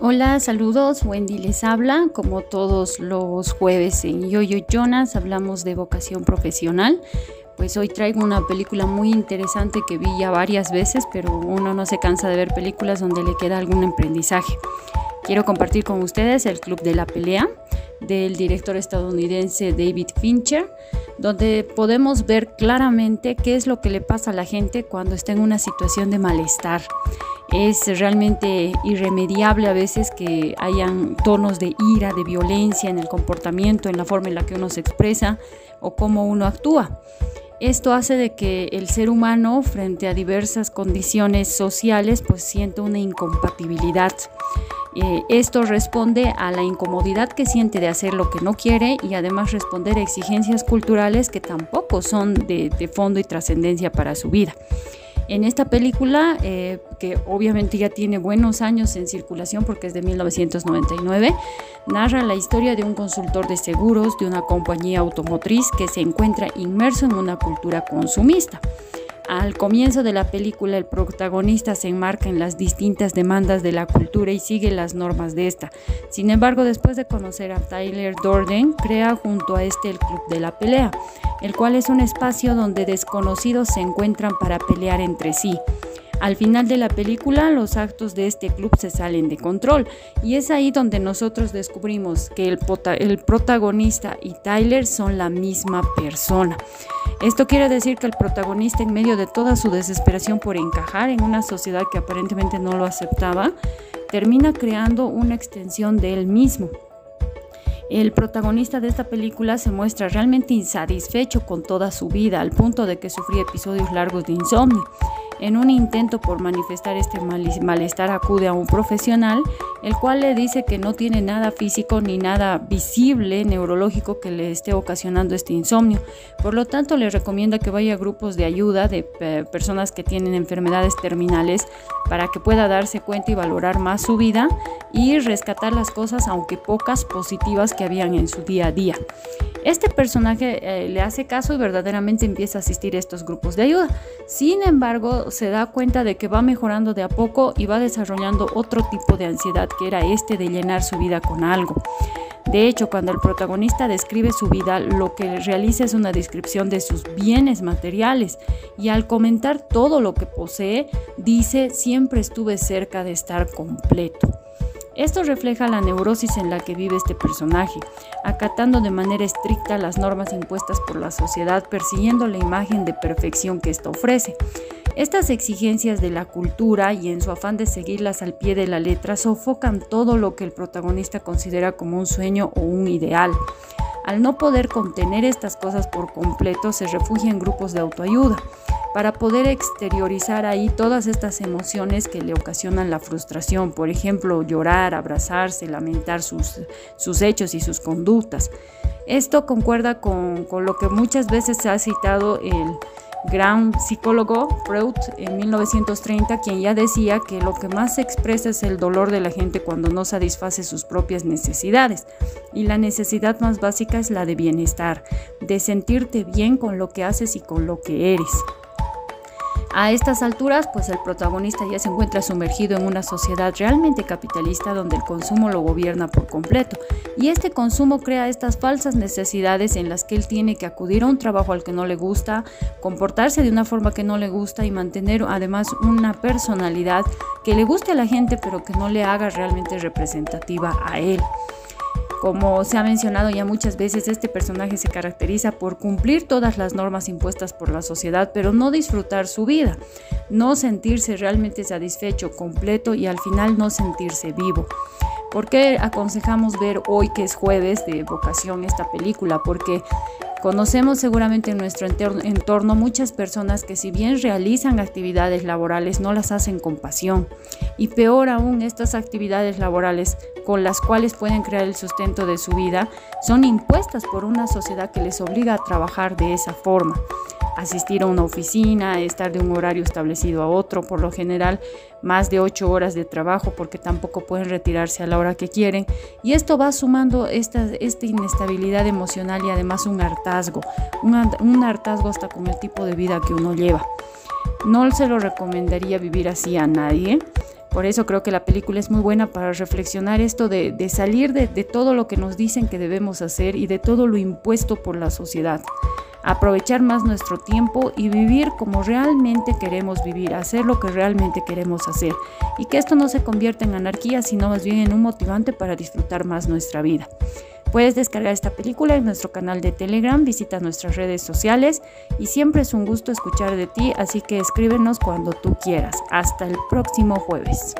Hola, saludos, Wendy les habla. Como todos los jueves en Yoyo Jonas hablamos de vocación profesional. Pues hoy traigo una película muy interesante que vi ya varias veces, pero uno no se cansa de ver películas donde le queda algún aprendizaje. Quiero compartir con ustedes El Club de la Pelea del director estadounidense David Fincher, donde podemos ver claramente qué es lo que le pasa a la gente cuando está en una situación de malestar. Es realmente irremediable a veces que hayan tonos de ira, de violencia en el comportamiento, en la forma en la que uno se expresa o cómo uno actúa. Esto hace de que el ser humano frente a diversas condiciones sociales pues una incompatibilidad. Eh, esto responde a la incomodidad que siente de hacer lo que no quiere y además responder a exigencias culturales que tampoco son de fondo y trascendencia para su vida. En esta película, eh, que obviamente ya tiene buenos años en circulación porque es de 1999, narra la historia de un consultor de seguros de una compañía automotriz que se encuentra inmerso en una cultura consumista. Al comienzo de la película el protagonista se enmarca en las distintas demandas de la cultura y sigue las normas de esta. Sin embargo, después de conocer a Tyler Dorden, crea junto a este el Club de la Pelea, el cual es un espacio donde desconocidos se encuentran para pelear entre sí. Al final de la película, los actos de este club se salen de control y es ahí donde nosotros descubrimos que el, protagonista y Tyler son la misma persona. Esto quiere decir que el protagonista, en medio de toda su desesperación por encajar en una sociedad que aparentemente no lo aceptaba, termina creando una extensión de él mismo. El protagonista de esta película se muestra realmente insatisfecho con toda su vida, al punto de que sufría episodios largos de insomnio. En un intento por manifestar este malestar acude a un profesional, el cual le dice que no tiene nada físico ni nada visible neurológico que le esté ocasionando este insomnio. Por lo tanto, le recomienda que vaya a grupos de ayuda de eh, personas que tienen enfermedades terminales para que pueda darse cuenta y valorar más su vida y rescatar las cosas, aunque pocas, positivas que habían en su día a día. Este personaje eh, le hace caso y verdaderamente empieza a asistir a estos grupos de ayuda. Sin embargo, se da cuenta de que va mejorando de a poco y va desarrollando otro tipo de ansiedad que era este de llenar su vida con algo. De hecho, cuando el protagonista describe su vida, lo que realiza es una descripción de sus bienes materiales y al comentar todo lo que posee, dice, siempre estuve cerca de estar completo. Esto refleja la neurosis en la que vive este personaje, acatando de manera estricta las normas impuestas por la sociedad, persiguiendo la imagen de perfección que esto ofrece. Estas exigencias de la cultura y en su afán de seguirlas al pie de la letra sofocan todo lo que el protagonista considera como un sueño o un ideal. Al no poder contener estas cosas por completo, se refugia en grupos de autoayuda para poder exteriorizar ahí todas estas emociones que le ocasionan la frustración, por ejemplo, llorar, abrazarse, lamentar sus, sus hechos y sus conductas. Esto concuerda con, con lo que muchas veces se ha citado el gran psicólogo Freud en 1930, quien ya decía que lo que más se expresa es el dolor de la gente cuando no satisface sus propias necesidades. Y la necesidad más básica es la de bienestar, de sentirte bien con lo que haces y con lo que eres. A estas alturas, pues el protagonista ya se encuentra sumergido en una sociedad realmente capitalista donde el consumo lo gobierna por completo. Y este consumo crea estas falsas necesidades en las que él tiene que acudir a un trabajo al que no le gusta, comportarse de una forma que no le gusta y mantener además una personalidad que le guste a la gente pero que no le haga realmente representativa a él. Como se ha mencionado ya muchas veces, este personaje se caracteriza por cumplir todas las normas impuestas por la sociedad, pero no disfrutar su vida, no sentirse realmente satisfecho, completo y al final no sentirse vivo. ¿Por qué aconsejamos ver hoy que es jueves de vocación esta película? Porque Conocemos seguramente en nuestro entorno muchas personas que si bien realizan actividades laborales no las hacen con pasión. Y peor aún, estas actividades laborales con las cuales pueden crear el sustento de su vida son impuestas por una sociedad que les obliga a trabajar de esa forma asistir a una oficina, estar de un horario establecido a otro, por lo general más de ocho horas de trabajo porque tampoco pueden retirarse a la hora que quieren. Y esto va sumando esta, esta inestabilidad emocional y además un hartazgo, un, un hartazgo hasta con el tipo de vida que uno lleva. No se lo recomendaría vivir así a nadie. Por eso creo que la película es muy buena para reflexionar esto de, salir de, de todo lo que nos dicen que debemos hacer y de todo lo impuesto por la sociedad aprovechar más nuestro tiempo y vivir como realmente queremos vivir, hacer lo que realmente queremos hacer y que esto no se convierta en anarquía, sino más bien en un motivante para disfrutar más nuestra vida. Puedes descargar esta película en nuestro canal de Telegram, visita nuestras redes sociales y siempre es un gusto escuchar de ti, así que escríbenos cuando tú quieras. Hasta el próximo jueves.